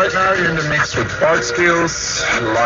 Right now, you're in the mix with Bart Skills, live